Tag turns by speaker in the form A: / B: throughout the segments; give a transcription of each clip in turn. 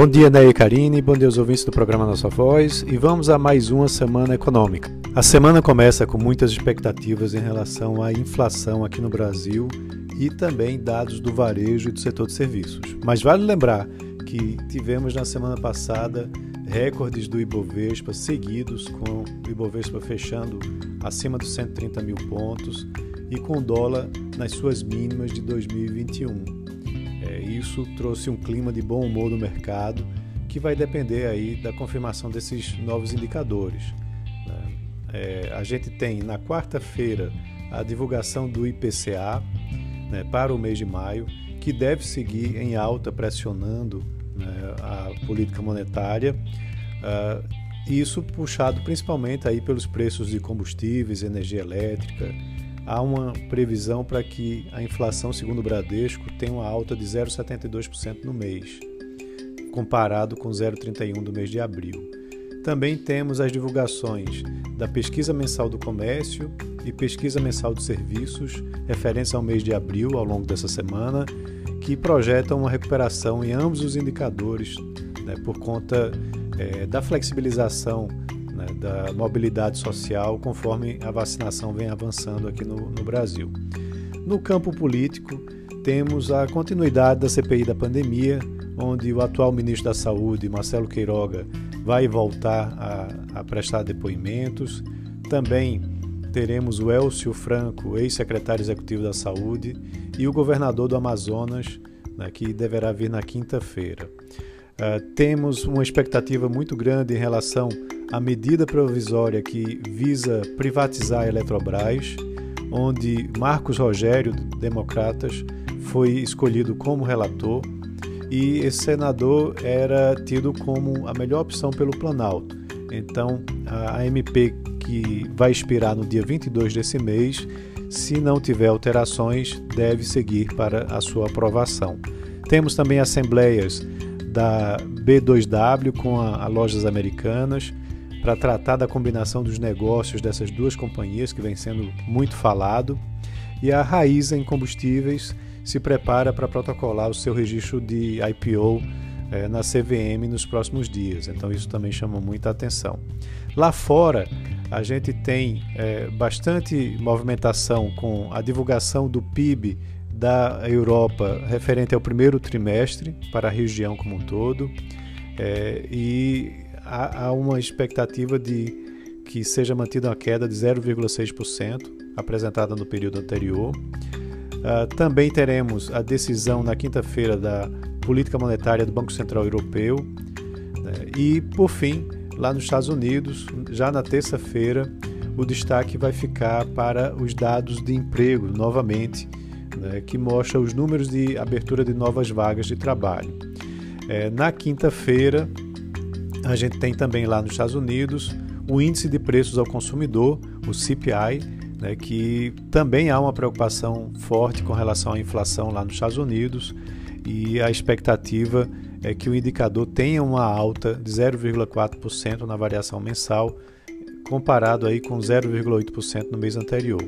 A: Bom dia, Ney e Karine, bom dia aos ouvintes do programa Nossa Voz e vamos a mais uma semana econômica. A semana começa com muitas expectativas em relação à inflação aqui no Brasil e também dados do varejo e do setor de serviços. Mas vale lembrar que tivemos na semana passada recordes do Ibovespa seguidos, com o Ibovespa fechando acima dos 130 mil pontos e com o dólar nas suas mínimas de 2021. É, isso trouxe um clima de bom humor no mercado que vai depender aí da confirmação desses novos indicadores. Né? É, a gente tem na quarta-feira a divulgação do IPCA né, para o mês de maio, que deve seguir em alta, pressionando né, a política monetária. Uh, isso puxado principalmente aí pelos preços de combustíveis, energia elétrica, há uma previsão para que a inflação, segundo o Bradesco, tenha uma alta de 0,72% no mês, comparado com 0,31% do mês de abril. Também temos as divulgações da pesquisa mensal do comércio e pesquisa mensal de serviços, referentes ao mês de abril, ao longo dessa semana, que projetam uma recuperação em ambos os indicadores, né, por conta é, da flexibilização né, da mobilidade social conforme a vacinação vem avançando aqui no, no Brasil. No campo político, temos a continuidade da CPI da pandemia, onde o atual ministro da Saúde, Marcelo Queiroga, vai voltar a, a prestar depoimentos. Também teremos o Elcio Franco, ex-secretário executivo da Saúde, e o governador do Amazonas, né, que deverá vir na quinta-feira. Uh, temos uma expectativa muito grande em relação a medida provisória que visa privatizar a Eletrobras, onde Marcos Rogério, Democratas, foi escolhido como relator e esse senador era tido como a melhor opção pelo Planalto. Então, a MP que vai expirar no dia 22 desse mês, se não tiver alterações, deve seguir para a sua aprovação. Temos também assembleias da B2W com a, a Lojas Americanas, para tratar da combinação dos negócios dessas duas companhias que vem sendo muito falado. E a Raiza em Combustíveis se prepara para protocolar o seu registro de IPO é, na CVM nos próximos dias. Então isso também chama muita atenção. Lá fora a gente tem é, bastante movimentação com a divulgação do PIB da Europa referente ao primeiro trimestre para a região como um todo. É, e há, há uma expectativa de que seja mantida uma queda de 0,6% apresentada no período anterior. Uh, também teremos a decisão na quinta-feira da política monetária do Banco Central Europeu. Né? E, por fim, lá nos Estados Unidos, já na terça-feira, o destaque vai ficar para os dados de emprego, novamente, né? que mostra os números de abertura de novas vagas de trabalho. É, na quinta-feira, a gente tem também lá nos Estados Unidos o índice de preços ao consumidor, o CPI, né, que também há uma preocupação forte com relação à inflação lá nos Estados Unidos e a expectativa é que o indicador tenha uma alta de 0,4% na variação mensal, comparado aí com 0,8% no mês anterior.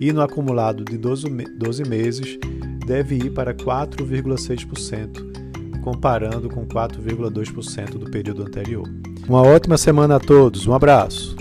A: E no acumulado de 12, 12 meses deve ir para 4,6% comparando com 4,2% do período anterior. Uma ótima semana a todos, um abraço!